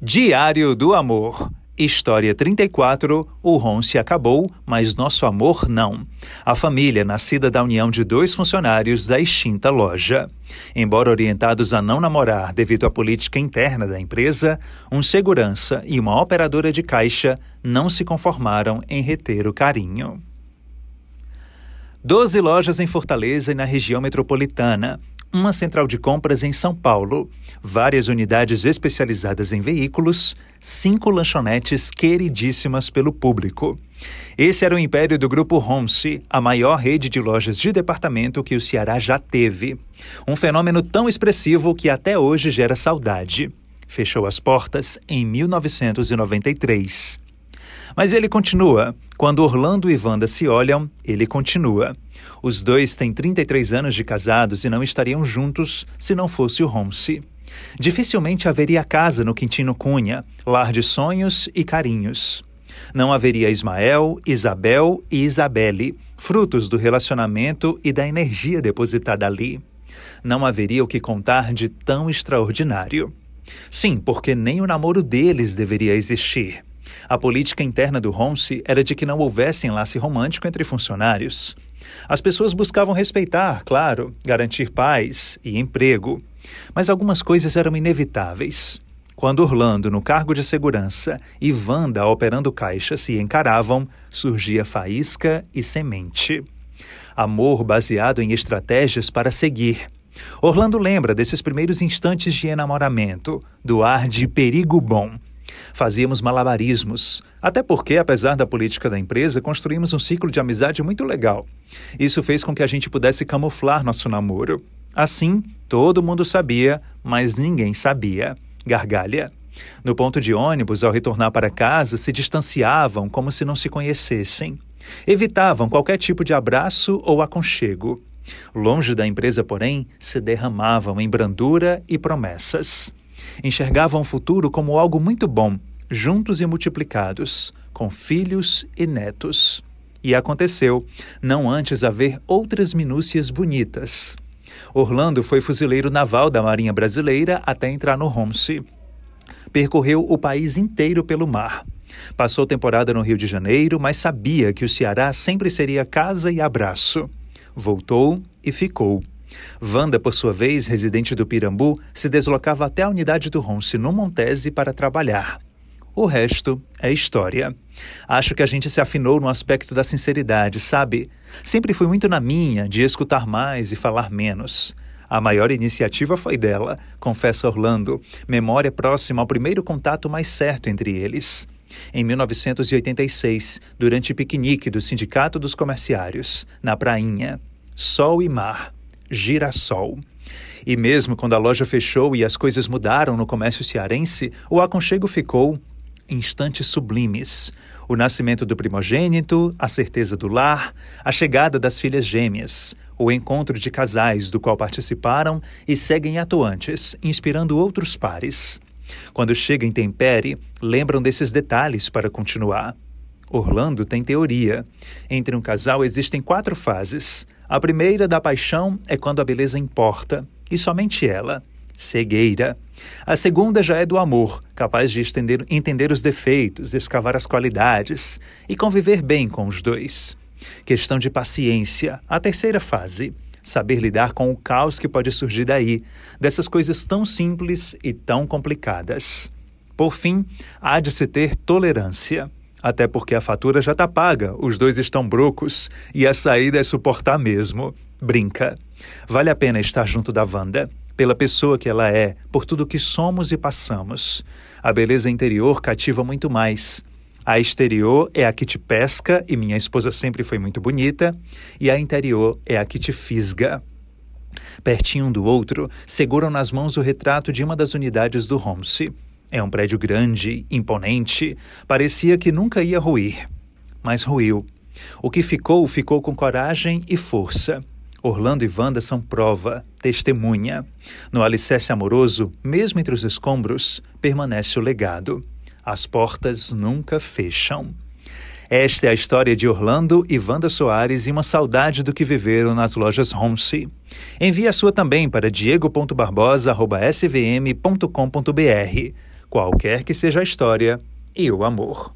Diário do Amor. História 34. O Ron se acabou, mas nosso amor não. A família, nascida da união de dois funcionários da extinta loja. Embora orientados a não namorar devido à política interna da empresa, um segurança e uma operadora de caixa não se conformaram em reter o carinho. Doze lojas em Fortaleza e na região metropolitana, uma central de compras em São Paulo, várias unidades especializadas em veículos, cinco lanchonetes queridíssimas pelo público. Esse era o império do Grupo Homse, a maior rede de lojas de departamento que o Ceará já teve. Um fenômeno tão expressivo que até hoje gera saudade. Fechou as portas em 1993. Mas ele continua. Quando Orlando e Wanda se olham, ele continua. Os dois têm 33 anos de casados e não estariam juntos se não fosse o Holmes. Dificilmente haveria casa no Quintino Cunha, lar de sonhos e carinhos. Não haveria Ismael, Isabel e Isabelle, frutos do relacionamento e da energia depositada ali. Não haveria o que contar de tão extraordinário. Sim, porque nem o namoro deles deveria existir. A política interna do Ronce era de que não houvesse enlace romântico entre funcionários. As pessoas buscavam respeitar, claro, garantir paz e emprego. Mas algumas coisas eram inevitáveis. Quando Orlando, no cargo de segurança, e Wanda, operando caixa, se encaravam, surgia faísca e semente. Amor baseado em estratégias para seguir. Orlando lembra desses primeiros instantes de enamoramento, do ar de perigo bom, Fazíamos malabarismos, até porque, apesar da política da empresa, construímos um ciclo de amizade muito legal. Isso fez com que a gente pudesse camuflar nosso namoro. Assim, todo mundo sabia, mas ninguém sabia. Gargalha. No ponto de ônibus, ao retornar para casa, se distanciavam como se não se conhecessem. Evitavam qualquer tipo de abraço ou aconchego. Longe da empresa, porém, se derramavam em brandura e promessas enxergavam o futuro como algo muito bom, juntos e multiplicados, com filhos e netos. E aconteceu, não antes haver outras minúcias bonitas. Orlando foi fuzileiro naval da Marinha Brasileira até entrar no Homse. Percorreu o país inteiro pelo mar. Passou temporada no Rio de Janeiro, mas sabia que o Ceará sempre seria casa e abraço. Voltou e ficou. Wanda, por sua vez, residente do Pirambu, se deslocava até a unidade do Ronce no Montese para trabalhar. O resto é história. Acho que a gente se afinou no aspecto da sinceridade, sabe? Sempre fui muito na minha, de escutar mais e falar menos. A maior iniciativa foi dela, confessa Orlando, memória próxima ao primeiro contato mais certo entre eles. Em 1986, durante o piquenique do Sindicato dos Comerciários, na Prainha. Sol e mar girassol. E mesmo quando a loja fechou e as coisas mudaram no comércio cearense, o aconchego ficou instantes sublimes. O nascimento do primogênito, a certeza do lar, a chegada das filhas gêmeas, o encontro de casais do qual participaram e seguem atuantes, inspirando outros pares. Quando chega em Tempere, lembram desses detalhes para continuar. Orlando tem teoria. Entre um casal existem quatro fases. A primeira da paixão é quando a beleza importa, e somente ela. Cegueira. A segunda já é do amor, capaz de estender, entender os defeitos, escavar as qualidades e conviver bem com os dois. Questão de paciência. A terceira fase. Saber lidar com o caos que pode surgir daí, dessas coisas tão simples e tão complicadas. Por fim, há de se ter tolerância. Até porque a fatura já está paga, os dois estão brocos e a saída é suportar mesmo. Brinca. Vale a pena estar junto da Wanda, pela pessoa que ela é, por tudo que somos e passamos. A beleza interior cativa muito mais. A exterior é a que te pesca, e minha esposa sempre foi muito bonita, e a interior é a que te fisga. Pertinho um do outro, seguram nas mãos o retrato de uma das unidades do Homse. É um prédio grande, imponente, parecia que nunca ia ruir. Mas ruiu. O que ficou, ficou com coragem e força. Orlando e Wanda são prova, testemunha. No alicerce amoroso, mesmo entre os escombros, permanece o legado. As portas nunca fecham. Esta é a história de Orlando e Wanda Soares e uma saudade do que viveram nas lojas Homse. Envie a sua também para diego.barbosa.svm.com.br qualquer que seja a história e o amor.